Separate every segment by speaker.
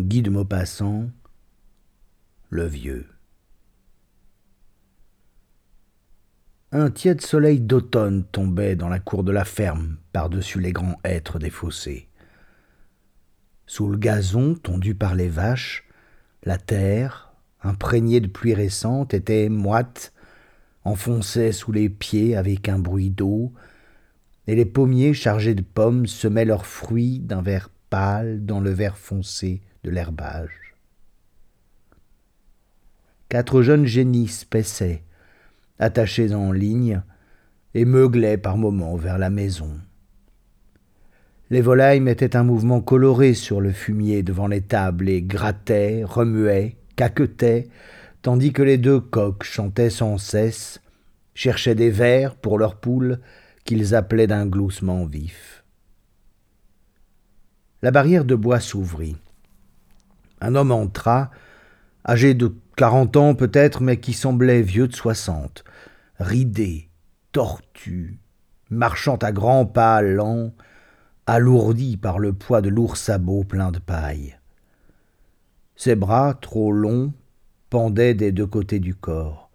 Speaker 1: Guy de Maupassant, le vieux. Un tiède soleil d'automne tombait dans la cour de la ferme, par-dessus les grands hêtres des fossés. Sous le gazon tondu par les vaches, la terre, imprégnée de pluie récente, était moite, enfonçait sous les pieds avec un bruit d'eau, et les pommiers chargés de pommes semaient leurs fruits d'un vert pâle dans le vert foncé de l'herbage. Quatre jeunes génisses paissaient, attachés en ligne, et meuglaient par moments vers la maison. Les volailles mettaient un mouvement coloré sur le fumier devant les tables et grattaient, remuaient, caquetaient, tandis que les deux coqs chantaient sans cesse, cherchaient des vers pour leurs poules qu'ils appelaient d'un gloussement vif. La barrière de bois s'ouvrit. Un homme entra, âgé de quarante ans peut-être, mais qui semblait vieux de soixante, ridé, tortu, marchant à grands pas lents, alourdi par le poids de lourds sabots pleins de paille. Ses bras, trop longs, pendaient des deux côtés du corps.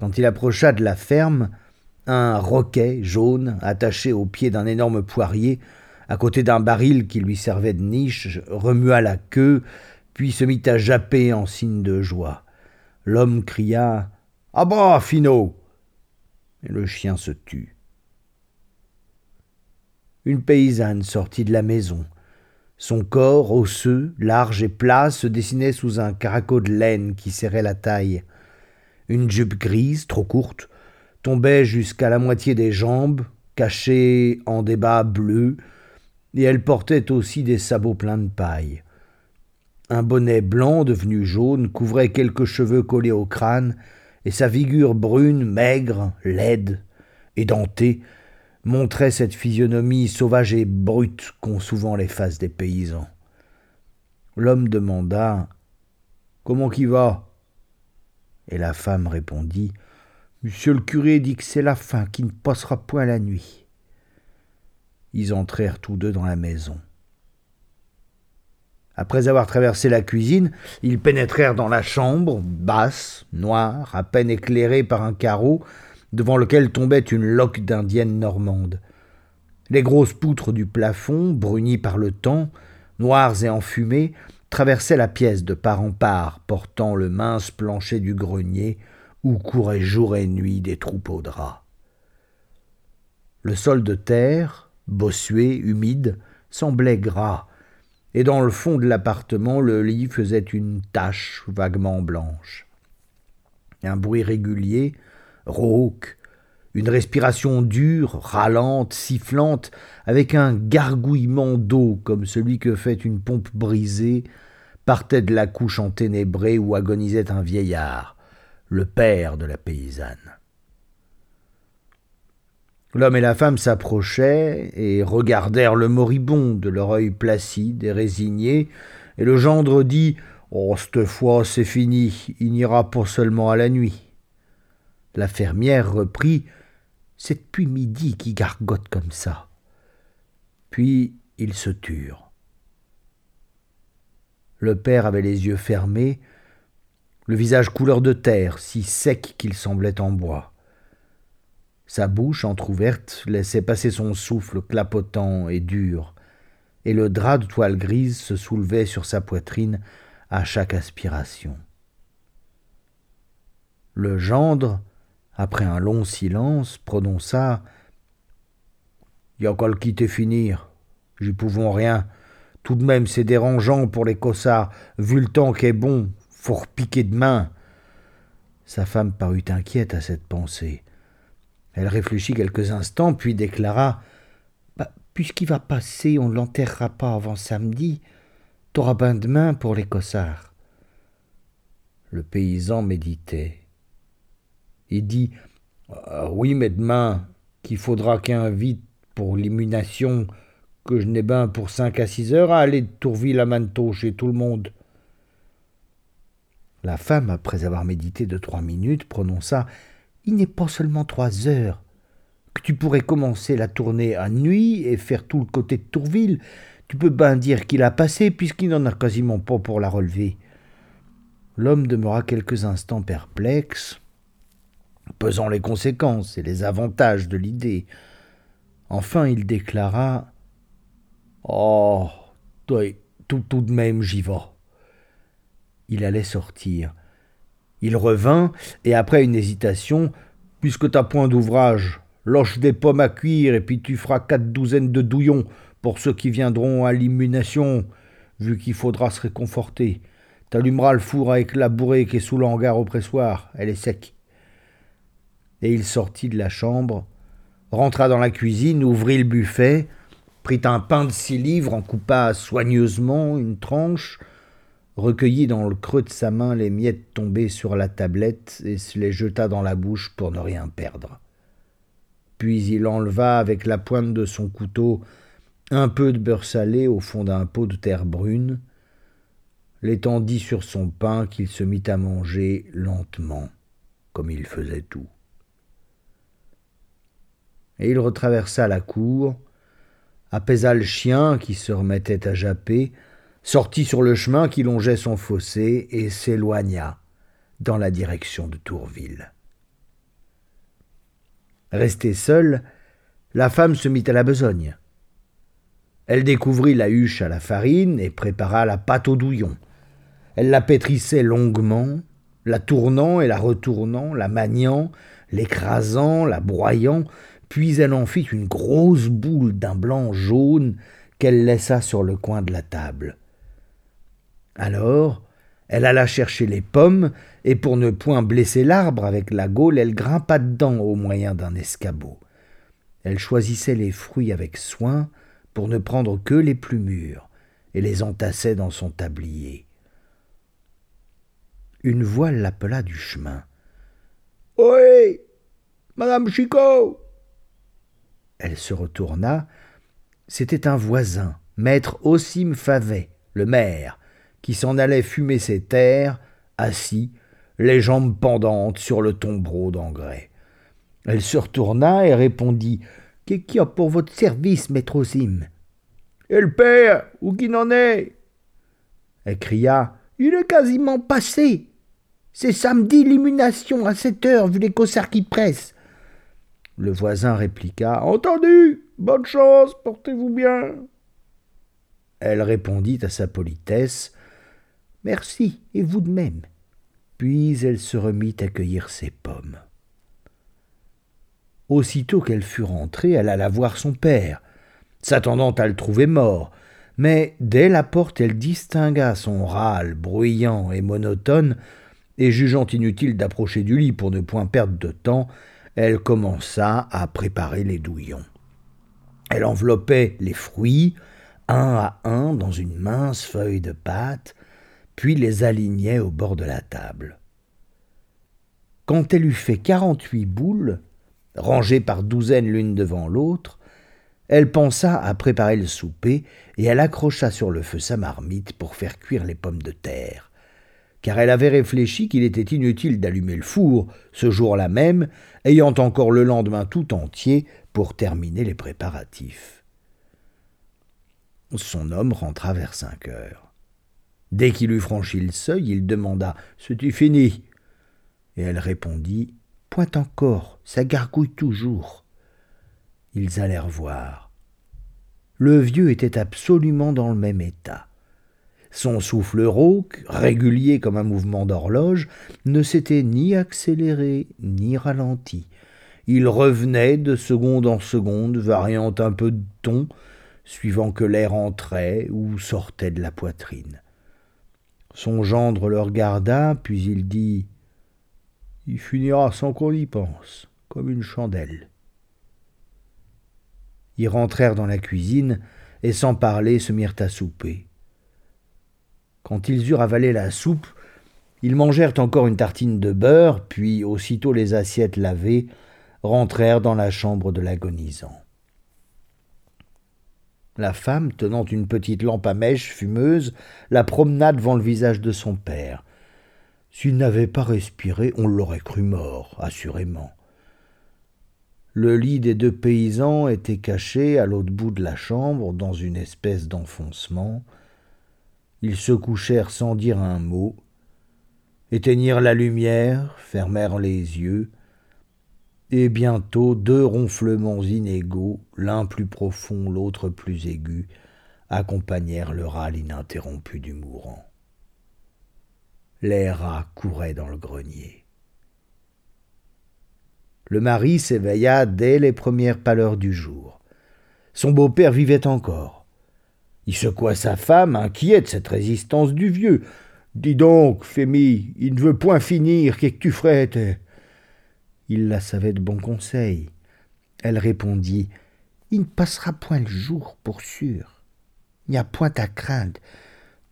Speaker 1: Quand il approcha de la ferme, un roquet jaune, attaché au pied d'un énorme poirier, à côté d'un baril qui lui servait de niche, remua la queue, puis se mit à japper en signe de joie. L'homme cria À bas, Finot Et le chien se tut. Une paysanne sortit de la maison. Son corps, osseux, large et plat, se dessinait sous un caraco de laine qui serrait la taille. Une jupe grise, trop courte, tombait jusqu'à la moitié des jambes, cachée en des bas bleus, et elle portait aussi des sabots pleins de paille. Un bonnet blanc devenu jaune couvrait quelques cheveux collés au crâne, et sa figure brune, maigre, laide, édentée, montrait cette physionomie sauvage et brute qu'ont souvent les faces des paysans. L'homme demanda Comment qui va? Et la femme répondit Monsieur le curé dit que c'est la faim qui ne passera point la nuit. Ils entrèrent tous deux dans la maison. Après avoir traversé la cuisine, ils pénétrèrent dans la chambre, basse, noire, à peine éclairée par un carreau, devant lequel tombait une loque d'indienne normande. Les grosses poutres du plafond, brunies par le temps, noires et enfumées, traversaient la pièce de part en part, portant le mince plancher du grenier, où couraient jour et nuit des troupeaux de rats. Le sol de terre, bossué, humide, semblait gras, et dans le fond de l'appartement le lit faisait une tache vaguement blanche. Un bruit régulier, rauque, une respiration dure, râlante, sifflante, avec un gargouillement d'eau comme celui que fait une pompe brisée, partait de la couche enténébrée où agonisait un vieillard, le père de la paysanne. L'homme et la femme s'approchaient et regardèrent le moribond de leur œil placide et résigné, et le gendre dit Oh, cette fois c'est fini, il n'ira pas seulement à la nuit. La fermière reprit C'est depuis midi qui gargote comme ça. Puis ils se turent. Le père avait les yeux fermés, le visage couleur de terre, si sec qu'il semblait en bois. Sa bouche entr'ouverte laissait passer son souffle clapotant et dur, et le drap de toile grise se soulevait sur sa poitrine à chaque aspiration. Le gendre, après un long silence, prononça Y a le quitter finir? J'y pouvons rien. Tout de même, c'est dérangeant pour les cossards, vu le temps qu'est bon, faut repiquer demain. Sa femme parut inquiète à cette pensée. Elle réfléchit quelques instants, puis déclara bah, Puisqu'il va passer, on ne l'enterrera pas avant samedi. T'auras ben demain pour les cossards. Le paysan méditait. Il dit ah Oui, mais demain, qu'il faudra qu'un vite pour l'immunation, que je n'ai ben pour cinq à six heures à aller de Tourville à Manteau chez tout le monde. La femme, après avoir médité de trois minutes, prononça Il n'est pas seulement trois heures, que tu pourrais commencer la tournée à nuit et faire tout le côté de Tourville. Tu peux bien dire qu'il a passé, puisqu'il n'en a quasiment pas pour la relever. L'homme demeura quelques instants perplexe, pesant les conséquences et les avantages de l'idée. Enfin, il déclara Oh, tout, tout de même, j'y vais. Il allait sortir. Il revint, et après une hésitation, puisque t'as point d'ouvrage, loche des pommes à cuire, et puis tu feras quatre douzaines de douillons pour ceux qui viendront à l'immunation, vu qu'il faudra se réconforter. T'allumeras le four avec la bourrée qui est sous l'hangar au pressoir, elle est sec. Et il sortit de la chambre, rentra dans la cuisine, ouvrit le buffet, prit un pain de six livres, en coupa soigneusement une tranche, recueillit dans le creux de sa main les miettes tombées sur la tablette et se les jeta dans la bouche pour ne rien perdre. Puis il enleva avec la pointe de son couteau un peu de beurre salé au fond d'un pot de terre brune, l'étendit sur son pain qu'il se mit à manger lentement, comme il faisait tout. Et il retraversa la cour, apaisa le chien qui se remettait à japper, sortit sur le chemin qui longeait son fossé et s'éloigna dans la direction de Tourville. Restée seule, la femme se mit à la besogne. Elle découvrit la huche à la farine et prépara la pâte au douillon. Elle la pétrissait longuement, la tournant et la retournant, la maniant, l'écrasant, la broyant, puis elle en fit une grosse boule d'un blanc jaune qu'elle laissa sur le coin de la table. Alors, elle alla chercher les pommes, et pour ne point blesser l'arbre avec la gaule, elle grimpa dedans au moyen d'un escabeau. Elle choisissait les fruits avec soin pour ne prendre que les plus mûrs, et les entassait dans son tablier. Une voix l'appela du chemin. Oui, Madame Chicot Elle se retourna. C'était un voisin, maître Osim Favet, le maire, qui s'en allait fumer ses terres, assis, les jambes pendantes sur le tombereau d'engrais. Elle se retourna et répondit Qu'est-ce qu'il y a pour votre service, maître Osim Et le père, où qu'il en est? Elle cria Il est quasiment passé. C'est samedi l'immunation à sept heures, vu les cossards qui pressent. Le voisin répliqua Entendu Bonne chance, portez-vous bien. Elle répondit à sa politesse Merci, et vous de même. Puis elle se remit à cueillir ses pommes. Aussitôt qu'elle fut rentrée, elle alla voir son père, s'attendant à le trouver mort, mais dès la porte elle distingua son râle bruyant et monotone, et jugeant inutile d'approcher du lit pour ne point perdre de temps, elle commença à préparer les douillons. Elle enveloppait les fruits, un à un, dans une mince feuille de pâte, puis les alignait au bord de la table. Quand elle eut fait quarante-huit boules, rangées par douzaines l'une devant l'autre, elle pensa à préparer le souper et elle accrocha sur le feu sa marmite pour faire cuire les pommes de terre, car elle avait réfléchi qu'il était inutile d'allumer le four ce jour-là même, ayant encore le lendemain tout entier pour terminer les préparatifs. Son homme rentra vers cinq heures. Dès qu'il eut franchi le seuil, il demanda C'est-tu fini? Et elle répondit Point encore, ça gargouille toujours. Ils allèrent voir. Le vieux était absolument dans le même état. Son souffle rauque, régulier comme un mouvement d'horloge, ne s'était ni accéléré ni ralenti. Il revenait de seconde en seconde, variant un peu de ton, suivant que l'air entrait ou sortait de la poitrine. Son gendre le regarda, puis il dit Il finira sans qu'on y pense, comme une chandelle. Ils rentrèrent dans la cuisine et sans parler se mirent à souper. Quand ils eurent avalé la soupe, ils mangèrent encore une tartine de beurre, puis, aussitôt les assiettes lavées, rentrèrent dans la chambre de l'agonisant. La femme, tenant une petite lampe à mèche fumeuse, la promena devant le visage de son père. S'il n'avait pas respiré, on l'aurait cru mort, assurément. Le lit des deux paysans était caché à l'autre bout de la chambre, dans une espèce d'enfoncement. Ils se couchèrent sans dire un mot, éteignirent la lumière, fermèrent les yeux, et bientôt deux ronflements inégaux, l'un plus profond, l'autre plus aigu, accompagnèrent le râle ininterrompu du mourant. Les rats couraient dans le grenier. Le mari s'éveilla dès les premières pâleurs du jour. Son beau-père vivait encore. Il secoua sa femme, inquiet de cette résistance du vieux. Dis donc, Fémi, il ne veut point finir, qu'est-ce que tu ferais Il la savait de bon conseil. Elle répondit Il ne passera point le jour, pour sûr. Il n'y a point à craindre.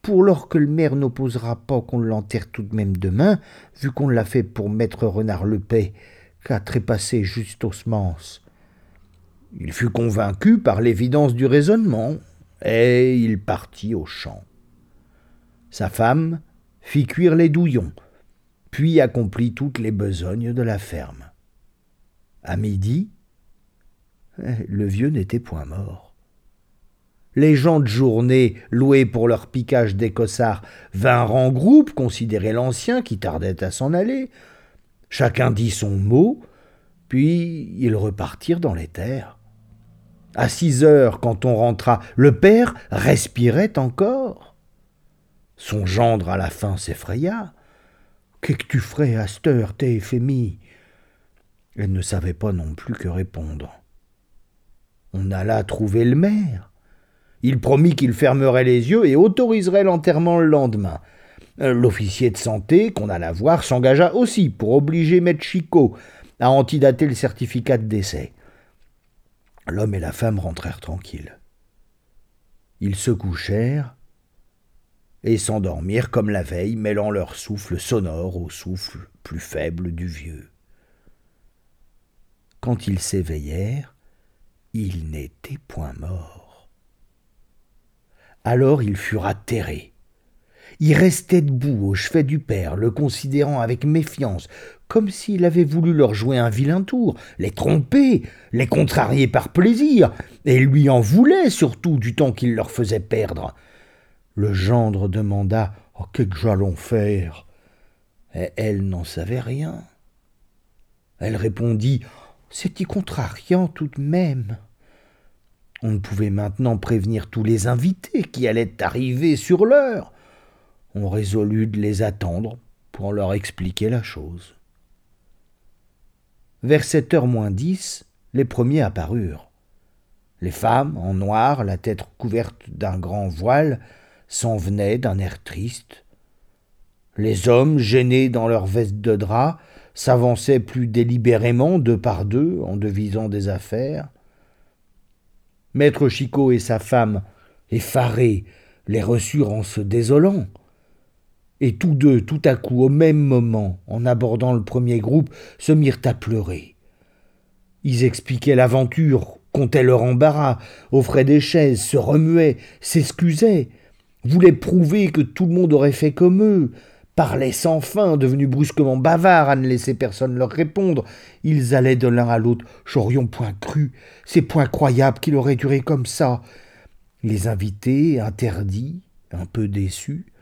Speaker 1: Pour lors que le maire n'opposera pas qu'on l'enterre tout de même demain, vu qu'on l'a fait pour maître Renard le Paix, qu'à trépasser juste aux semences. Il fut convaincu par l'évidence du raisonnement, et il partit au champ. Sa femme fit cuire les douillons, puis accomplit toutes les besognes de la ferme. À midi, le vieux n'était point mort. Les gens de journée, loués pour leur piquage d'écossards, vinrent en groupe considérer l'ancien qui tardait à s'en aller. Chacun dit son mot, puis ils repartirent dans les terres. À six heures, quand on rentra, le père respirait encore. Son gendre à la fin s'effraya. Qu'est-ce que tu ferais à cette heure, t'es Elle ne savait pas non plus que répondre. On alla trouver le maire. Il promit qu'il fermerait les yeux et autoriserait l'enterrement le lendemain. L'officier de santé, qu'on alla voir, s'engagea aussi pour obliger Maître Chicot à antidater le certificat de décès. L'homme et la femme rentrèrent tranquilles. Ils se couchèrent et s'endormirent comme la veille, mêlant leur souffle sonore au souffle plus faible du vieux. Quand ils s'éveillèrent, il n'était point mort. Alors ils furent atterrés. Il restait debout au chevet du père, le considérant avec méfiance, comme s'il avait voulu leur jouer un vilain tour, les tromper, les contrarier par plaisir, et lui en voulait surtout du temps qu'il leur faisait perdre. Le gendre demanda Oh, qu'est-ce que j'allons faire? Et elle n'en savait rien. Elle répondit Y contrariant tout de même. On ne pouvait maintenant prévenir tous les invités qui allaient arriver sur l'heure on résolut de les attendre pour leur expliquer la chose. Vers sept heures moins dix, les premiers apparurent. Les femmes, en noir, la tête couverte d'un grand voile, s'en venaient d'un air triste. Les hommes, gênés dans leurs vestes de drap, s'avançaient plus délibérément deux par deux en devisant des affaires. Maître Chicot et sa femme, effarés, les reçurent en se désolant et tous deux, tout à coup, au même moment, en abordant le premier groupe, se mirent à pleurer. Ils expliquaient l'aventure, comptaient leur embarras, offraient des chaises, se remuaient, s'excusaient, voulaient prouver que tout le monde aurait fait comme eux, parlaient sans fin, devenus brusquement bavards à ne laisser personne leur répondre. Ils allaient de l'un à l'autre. J'aurions point cru. C'est point croyable qu'il aurait duré comme ça. Les invités, interdits, un peu déçus,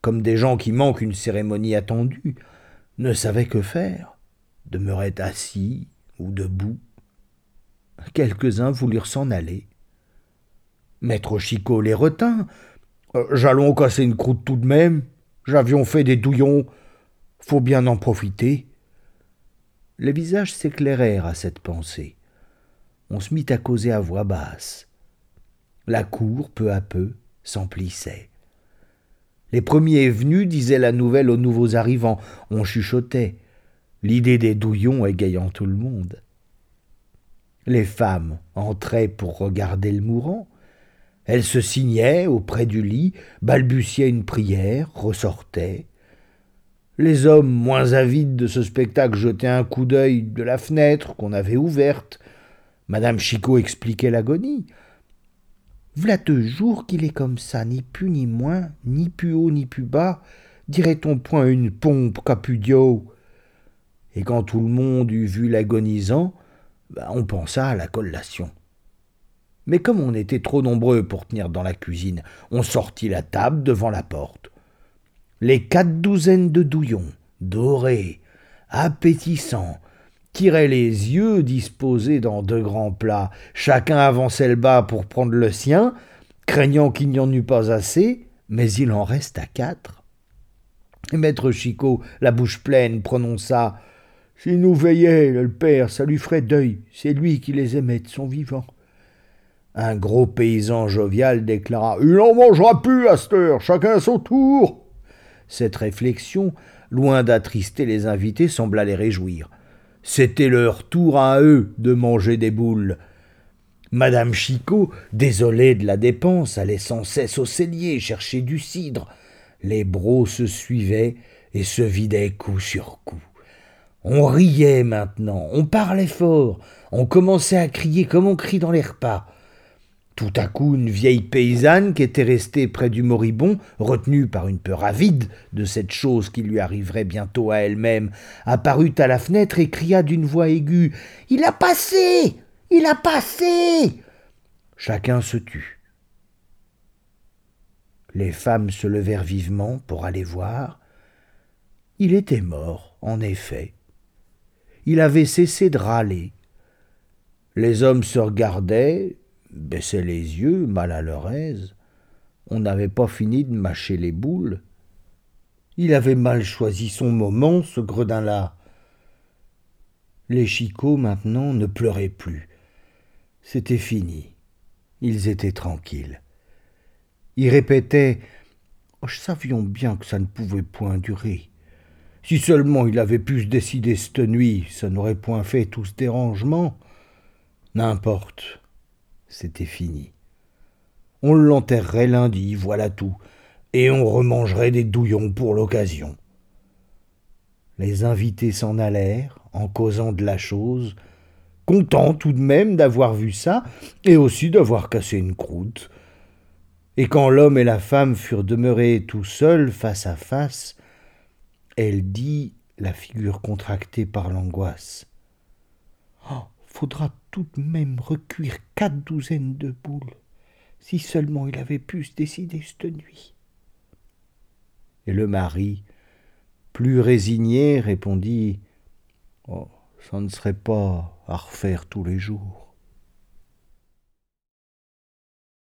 Speaker 1: comme des gens qui manquent une cérémonie attendue, ne savaient que faire, demeuraient assis ou debout. Quelques-uns voulurent s'en aller. Maître Chicot les retint. Euh, j'allons casser une croûte tout de même. J'avions fait des douillons. Faut bien en profiter. Les visages s'éclairèrent à cette pensée. On se mit à causer à voix basse. La cour, peu à peu, s'emplissait. Les premiers venus disaient la nouvelle aux nouveaux arrivants. On chuchotait, l'idée des douillons égayant tout le monde. Les femmes entraient pour regarder le mourant. Elles se signaient auprès du lit, balbutiaient une prière, ressortaient. Les hommes, moins avides de ce spectacle, jetaient un coup d'œil de la fenêtre qu'on avait ouverte. Madame Chicot expliquait l'agonie. V'là deux jours qu'il est comme ça, ni plus ni moins, ni plus haut ni plus bas, dirait-on point une pompe capudio. Et quand tout le monde eut vu l'agonisant, ben, on pensa à la collation. Mais comme on était trop nombreux pour tenir dans la cuisine, on sortit la table devant la porte. Les quatre douzaines de douillons, dorés, appétissants, tiraient les yeux disposés dans deux grands plats. Chacun avançait le bas pour prendre le sien, craignant qu'il n'y en eût pas assez, mais il en reste quatre. Maître Chicot, la bouche pleine, prononça S'il nous veillait, le père, ça lui ferait deuil. C'est lui qui les aimait de son vivant. Un gros paysan jovial déclara Il n'en mangera plus à cette heure, chacun à son tour. Cette réflexion, loin d'attrister les invités, sembla les réjouir. C'était leur tour à eux de manger des boules. Madame Chicot, désolée de la dépense, allait sans cesse au cellier chercher du cidre. Les bros se suivaient et se vidaient coup sur coup. On riait maintenant, on parlait fort, on commençait à crier comme on crie dans les repas. Tout à coup, une vieille paysanne qui était restée près du moribond, retenue par une peur avide de cette chose qui lui arriverait bientôt à elle-même, apparut à la fenêtre et cria d'une voix aiguë Il a passé Il a passé Chacun se tut. Les femmes se levèrent vivement pour aller voir. Il était mort, en effet. Il avait cessé de râler. Les hommes se regardaient, baissaient les yeux, mal à leur aise. On n'avait pas fini de mâcher les boules. Il avait mal choisi son moment, ce gredin-là. Les chicots, maintenant, ne pleuraient plus. C'était fini. Ils étaient tranquilles. Ils répétaient oh, Savions bien que ça ne pouvait point durer. Si seulement il avait pu se décider cette nuit, ça n'aurait point fait tout ce dérangement. N'importe c'était fini. On l'enterrerait lundi, voilà tout, et on remangerait des douillons pour l'occasion. Les invités s'en allèrent, en causant de la chose, contents tout de même d'avoir vu ça, et aussi d'avoir cassé une croûte. Et quand l'homme et la femme furent demeurés tout seuls face à face, elle dit, la figure contractée par l'angoisse. Faudra tout de même recuire quatre douzaines de boules, si seulement il avait pu se décider cette nuit. Et le mari, plus résigné, répondit Oh, ça ne serait pas à refaire tous les jours.